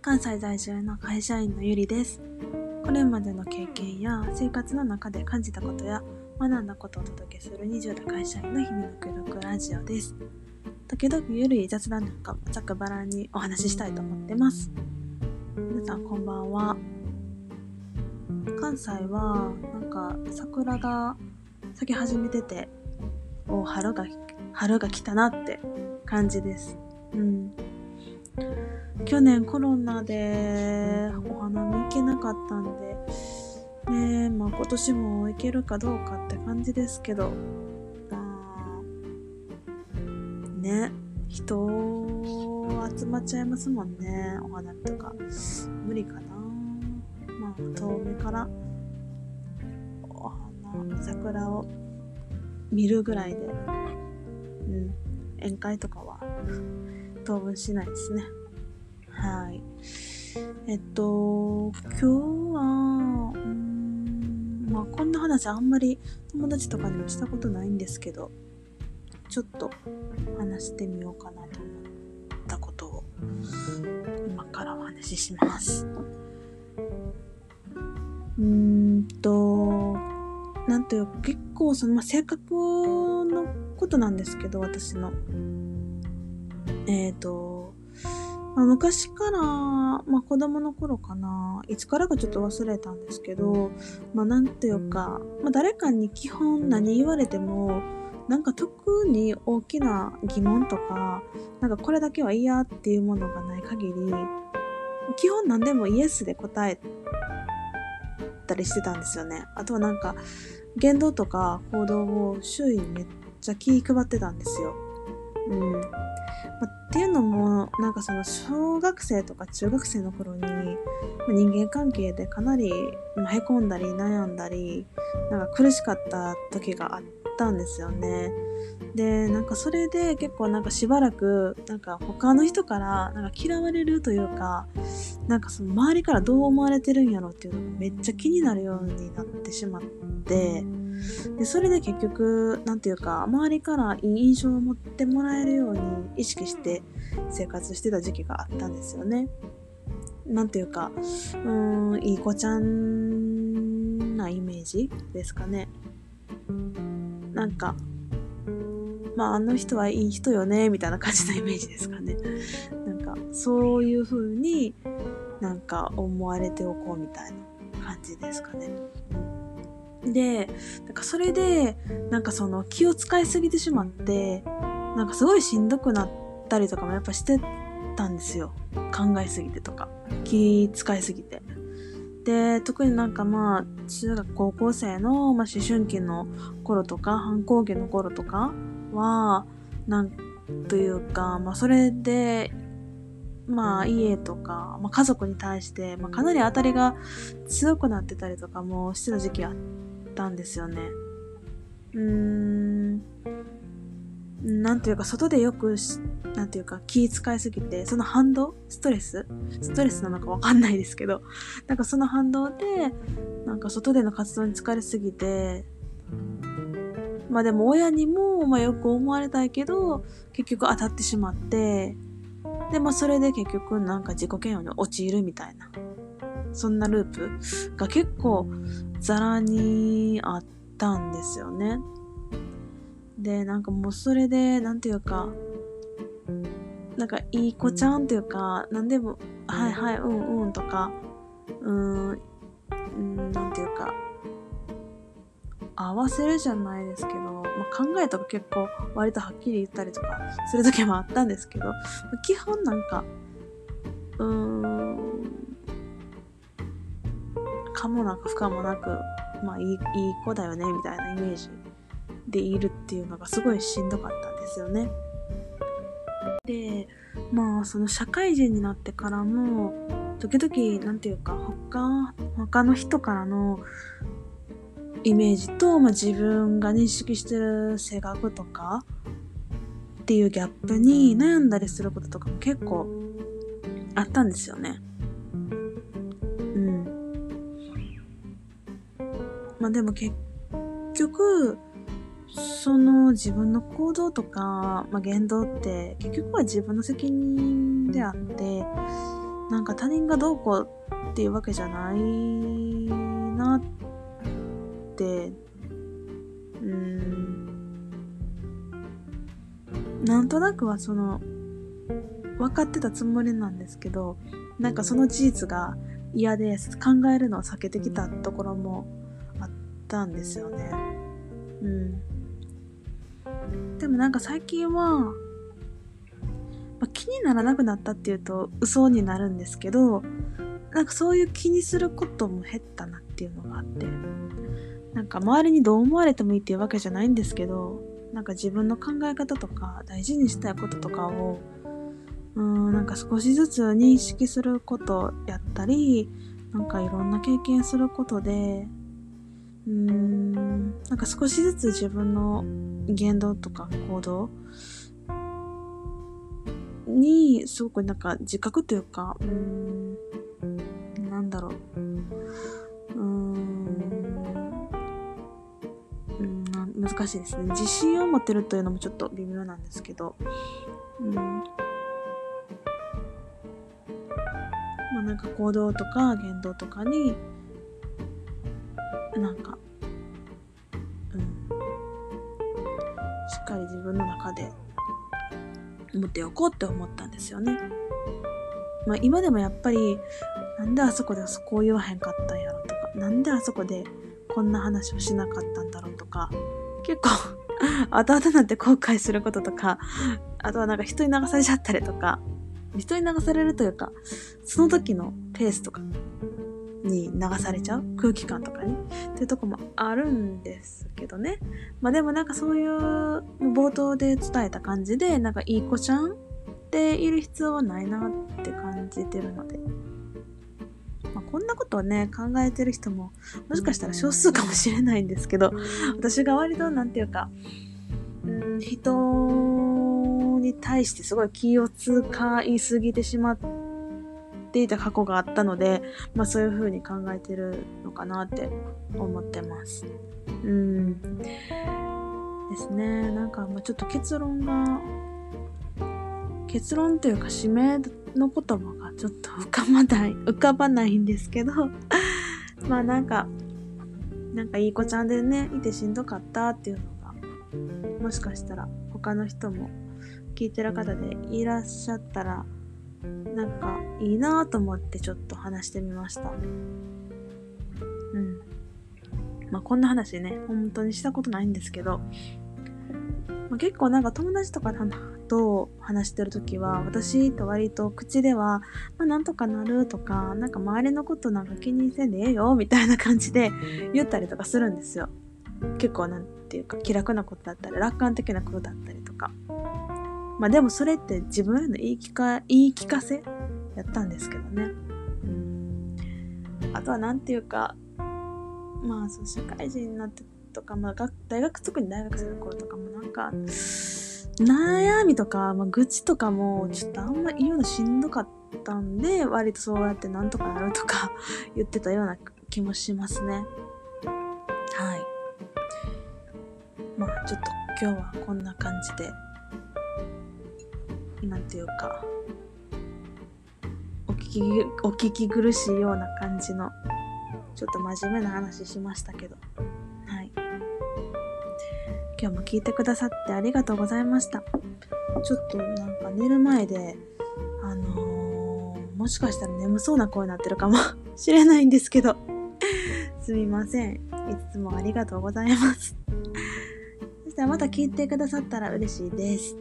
関西在住の会社員のゆりです。これまでの経験や生活の中で感じたことや学んだことをお届けする20代会社員の日々の記録ラジオです。時々ゆるい雑談なんかもざくばらんにお話ししたいと思ってます。皆さんこんばんは。関西はなんか桜が咲き始めてて、お春が春が来たなって感じです。うん。去年コロナでお花見行けなかったんで、ねえ、まあ今年も行けるかどうかって感じですけど、まあ、ね、人集まっちゃいますもんね、お花見とか。無理かな。まあ遠目からお花、桜を見るぐらいで、うん、宴会とかは当分しないですね。はい。えっと、今日は、まあこんな話あんまり友達とかにもしたことないんですけど、ちょっと話してみようかなと思ったことを、今からお話しします。うんと、なんというか結構その、まあ、性格のことなんですけど、私の。えっ、と、まあ、昔から、まあ、子供の頃かな、いつからかちょっと忘れたんですけど、まあ、なんていうか、まあ、誰かに基本何言われても、なんか特に大きな疑問とか、なんかこれだけは嫌っていうものがない限り、基本何でもイエスで答えたりしてたんですよね。あとはなんか、言動とか行動を周囲にめっちゃ気配ってたんですよ。うん。まっていうのも、なんかその小学生とか中学生の頃に、ま人間関係でかなり、ま、へこんだり悩んだり、なんか苦しかった時があったんですよね。で、なんかそれで結構なんかしばらく、なんか他の人からなんか嫌われるというか、なんかその周りからどう思われてるんやろっていうのがめっちゃ気になるようになってしまって、でそれで結局、なんていうか、周りからいい印象を持ってもらえるように意識して生活してた時期があったんですよね。なんていうか、うーん、いい子ちゃんなイメージですかね。なんか、まあ、あの人はいい人よね、みたいな感じのイメージですかね。なんか、そういう風になんか思われておこうみたいな感じですかね。で、なんかそれで、なんかその気を使いすぎてしまって、なんかすごいしんどくなったりとかもやっぱしてたんですよ。考えすぎてとか。気使いすぎて。で、特になんかまあ、中学高校生の、まあ、思春期の頃とか、反抗期の頃とかは、なんというか、まあそれで、まあ家とか、まあ家族に対して、まあかなり当たりが強くなってたりとかもしてた時期あったんですよね。うーん。なんていうか、外でよくし、なんていうか、気使いすぎて、その反動？ストレス？ストレスなのかわかんないですけど、なんかその反動で、なんか外での活動に疲れすぎて、まあでも親にも、まあよく思われたいけど、結局当たってしまって、で、まあそれで結局なんか自己嫌悪に陥るみたいな、そんなループが結構ザラにあったんですよね。で、なんかもうそれで、なんていうか、なんかいい子ちゃんっていうか、なんでも、はいはい、うんうんとか、うーん、うんなんていうか、合わせるじゃないですけど、まあ、考えとか結構割とはっきり言ったりとかする時もあったんですけど、基本なんか、うーん、かもなく不可もなく、まあいいいい子だよねみたいなイメージでいるっていうのがすごいしんどかったんですよね。で、まあその社会人になってからも、時々、なんていうか、他、他の人からのイメージと、まあ、自分が認識してる性格とかっていうギャップに悩んだりすることとかも結構あったんですよね。まあでも結局、その自分の行動とか、まあ、言動って結局は自分の責任であって、なんか他人がどうこうっていうわけじゃないなって、うん、なんとなくはその、分かってたつもりなんですけど、なんかその事実が嫌で考えるのを避けてきたところもったんですよね。うん。でもなんか最近は、まあ、気にならなくなったっていうと嘘になるんですけど、なんかそういう気にすることも減ったなっていうのがあって、なんか周りにどう思われてもいいっていうわけじゃないんですけど、なんか自分の考え方とか大事にしたいこととかを、うん、なんか少しずつ認識することやったり、なんかいろんな経験することで、うん、なんか少しずつ自分の言動とか行動にすごくなんか自覚というか、うん、なんだろう。うん、難しいですね。自信を持てるというのもちょっと微妙なんですけど、うん。まあなんか行動とか言動とかに、なんか、うん。しっかり自分の中で持っておこうって思ったんですよね。まあ今でもやっぱり、なんであそこでそこう言わへんかったんやろとか、なんであそこでこんな話をしなかったんだろうとか、結構 後々なって後悔することとか、あとはなんか人に流されちゃったりとか、人に流されるというか、その時のペースとかに流されちゃう空気感とかにっていうとこもあるんですけどね。まあでもなんかそういう冒頭で伝えた感じで、なんかいい子ちゃんでいる必要はないなって感じてるので。まあ、こんなことをね、考えてる人も、もしかしたら少数かもしれないんですけど、私が割と、なんていうか、うん、人に対してすごい気を使いすぎてしまってていた過去があったので、まあそういう風に考えてるのかなって思ってます。うん。ですね。なんかもうちょっと結論が、結論というか締めの言葉がちょっと浮かばない、浮かばないんですけど まあなんか、なんかいい子ちゃんでね、いてしんどかったっていうのが、もしかしたら他の人も聞いてる方でいらっしゃったら、なんかいいなと思ってちょっと話してみました。うん。まあこんな話ね、本当にしたことないんですけど、まあ、結構なんか友達とかと話してる時は私と割と口では、まあ、なんとかなるとかなんか周りのことなんか気にせんでええよみたいな感じで言ったりとかするんですよ結構なんていうか気楽なことだったり楽観的なことだったりとかまあでもそれって自分への言い聞か言い聞かせやったんですけどね。うん。あとはなんていうかまあそう社会人になってとか、まあ、大学特に大学生の頃とかもなんか悩みとか、まあ、愚痴とかもちょっとあんま言うのしんどかったんで割とそうやってなんとかなるとか 言ってたような気もしますね。はい。まあちょっと今日はこんな感じで。なんていうかお聞きお聞き苦しいような感じのちょっと真面目な話しましたけどはい今日も聞いてくださってありがとうございました。ちょっとなんか寝る前で、あのー、もしかしたら眠そうな声になってるかも しれないんですけどすみません。いつもありがとうございます。そしたらまた聞いてくださったら嬉しいです。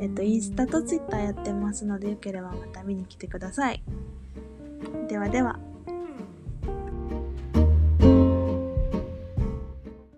えっと、インスタとツイッターやってますので、よければまた見に来てください。ではでは。